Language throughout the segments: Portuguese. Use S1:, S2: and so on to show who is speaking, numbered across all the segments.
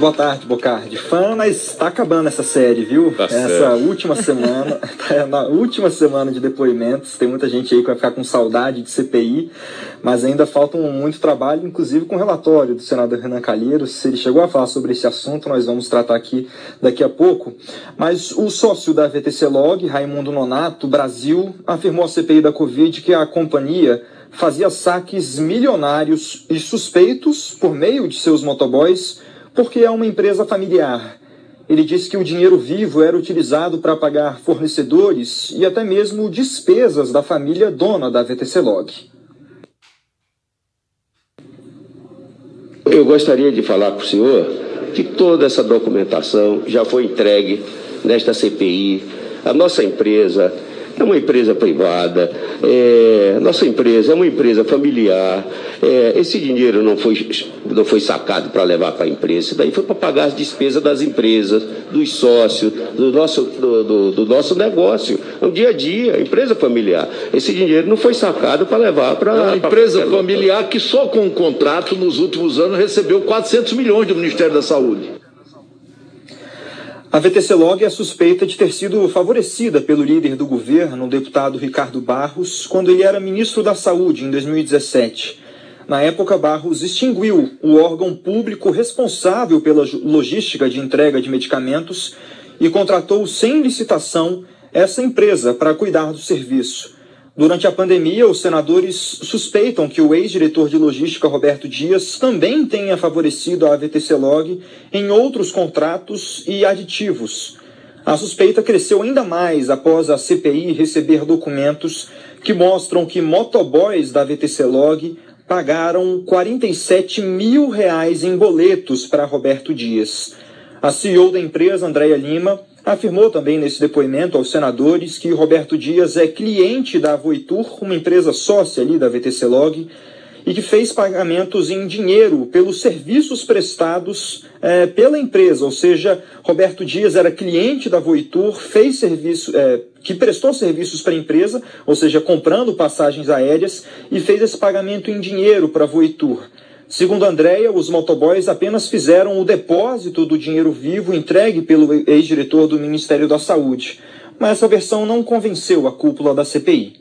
S1: Boa tarde, Bocardi. Fã, mas está acabando essa série, viu?
S2: Tá
S1: essa
S2: certo.
S1: última semana, tá na última semana de depoimentos. Tem muita gente aí que vai ficar com saudade de CPI, mas ainda falta muito trabalho, inclusive com o relatório do senador Renan Calheiros. Se ele chegou a falar sobre esse assunto, nós vamos tratar aqui daqui a pouco. Mas o sócio da VTC Log, Raimundo Nonato, Brasil, afirmou à CPI da Covid que a companhia fazia saques milionários e suspeitos por meio de seus motoboys porque é uma empresa familiar. Ele disse que o dinheiro vivo era utilizado para pagar fornecedores e até mesmo despesas da família dona da VTC Log.
S3: Eu gostaria de falar para o senhor que toda essa documentação já foi entregue nesta CPI. A nossa empresa é uma empresa privada, é, nossa empresa é uma empresa familiar. É, esse dinheiro não foi, não foi sacado para levar para a empresa, isso daí foi para pagar as despesas das empresas, dos sócios, do nosso, do, do, do nosso negócio, no dia a dia, empresa familiar. Esse dinheiro não foi sacado para levar para.
S4: É uma empresa familiar que só com o contrato nos últimos anos recebeu 400 milhões do Ministério da Saúde.
S1: A VTC Log é suspeita de ter sido favorecida pelo líder do governo, o deputado Ricardo Barros, quando ele era ministro da Saúde em 2017. Na época, Barros extinguiu o órgão público responsável pela logística de entrega de medicamentos e contratou sem licitação essa empresa para cuidar do serviço. Durante a pandemia, os senadores suspeitam que o ex-diretor de logística Roberto Dias também tenha favorecido a VTC Log em outros contratos e aditivos. A suspeita cresceu ainda mais após a CPI receber documentos que mostram que motoboys da VTC Log pagaram 47 mil reais em boletos para Roberto Dias. A CEO da empresa, Andréia Lima, afirmou também nesse depoimento aos senadores que Roberto Dias é cliente da Voitur, uma empresa sócia ali da VTC Log, e que fez pagamentos em dinheiro pelos serviços prestados é, pela empresa, ou seja, Roberto Dias era cliente da Voitur, fez serviço, é, que prestou serviços para a empresa, ou seja, comprando passagens aéreas, e fez esse pagamento em dinheiro para a Voitur. Segundo Andréia, os motoboys apenas fizeram o depósito do dinheiro vivo entregue pelo ex-diretor do Ministério da Saúde. Mas essa versão não convenceu a cúpula da CPI.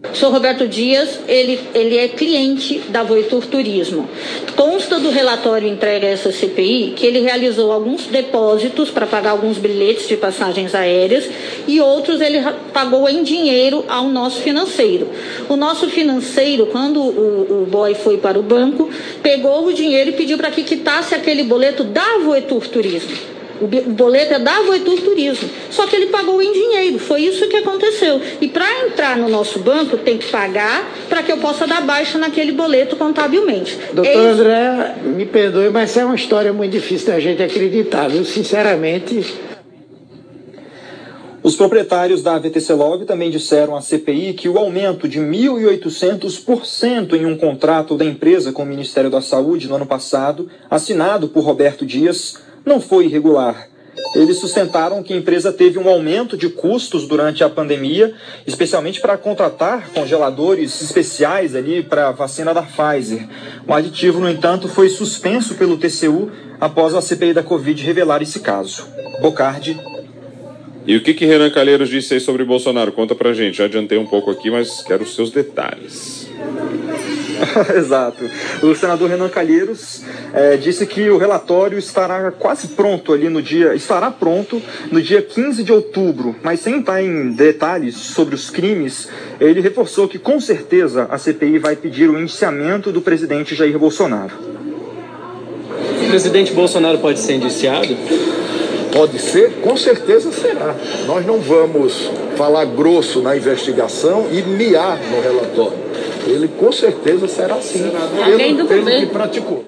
S5: O senhor Roberto Dias, ele, ele é cliente da Voitur Turismo. Consta do relatório entregue a essa CPI que ele realizou alguns depósitos para pagar alguns bilhetes de passagens aéreas e outros ele pagou em dinheiro ao nosso financeiro. O nosso financeiro, quando o, o boy foi para o banco, pegou o dinheiro e pediu para que quitasse aquele boleto da Voitur Turismo. O boleto é da Voitur Turismo. Só que ele pagou em dinheiro. Foi isso que aconteceu. E para entrar no nosso banco, tem que pagar para que eu possa dar baixa naquele boleto contabilmente.
S6: Doutor é André, me perdoe, mas é uma história muito difícil da gente acreditar, viu? Sinceramente.
S1: Os proprietários da VTC Log também disseram à CPI que o aumento de 1.800% em um contrato da empresa com o Ministério da Saúde no ano passado, assinado por Roberto Dias, não foi irregular. Eles sustentaram que a empresa teve um aumento de custos durante a pandemia, especialmente para contratar congeladores especiais ali para a vacina da Pfizer. O aditivo, no entanto, foi suspenso pelo TCU após a CPI da Covid revelar esse caso. Bocardi.
S2: E o que, que Renan Calheiros disse aí sobre Bolsonaro? Conta pra gente. Já adiantei um pouco aqui, mas quero os seus detalhes.
S1: Exato. O senador Renan Calheiros é, disse que o relatório estará quase pronto ali no dia, estará pronto no dia 15 de outubro, mas sem estar em detalhes sobre os crimes, ele reforçou que com certeza a CPI vai pedir o indiciamento do presidente Jair Bolsonaro.
S7: O presidente Bolsonaro pode ser indiciado?
S4: Pode ser, com certeza será. Nós não vamos falar grosso na investigação e miar no relatório. Ele com certeza será assim, pelo, pelo que praticou.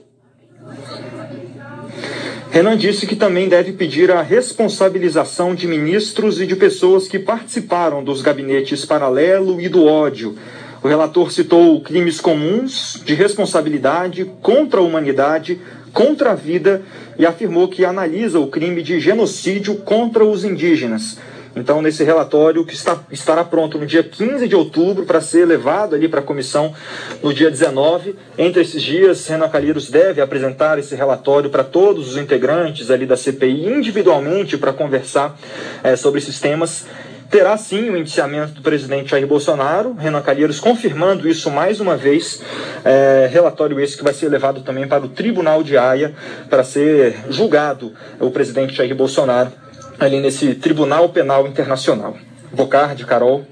S1: Renan disse que também deve pedir a responsabilização de ministros e de pessoas que participaram dos gabinetes paralelo e do ódio. O relator citou crimes comuns de responsabilidade contra a humanidade, contra a vida e afirmou que analisa o crime de genocídio contra os indígenas. Então, nesse relatório que está, estará pronto no dia 15 de outubro para ser levado ali para a comissão no dia 19. Entre esses dias, Renan Calheiros deve apresentar esse relatório para todos os integrantes ali da CPI individualmente para conversar é, sobre esses temas. Terá sim o indiciamento do presidente Jair Bolsonaro, Renan Calheiros confirmando isso mais uma vez, é, relatório esse que vai ser levado também para o Tribunal de Haia para ser julgado o presidente Jair Bolsonaro ali nesse Tribunal Penal Internacional. Bocardi, Carol.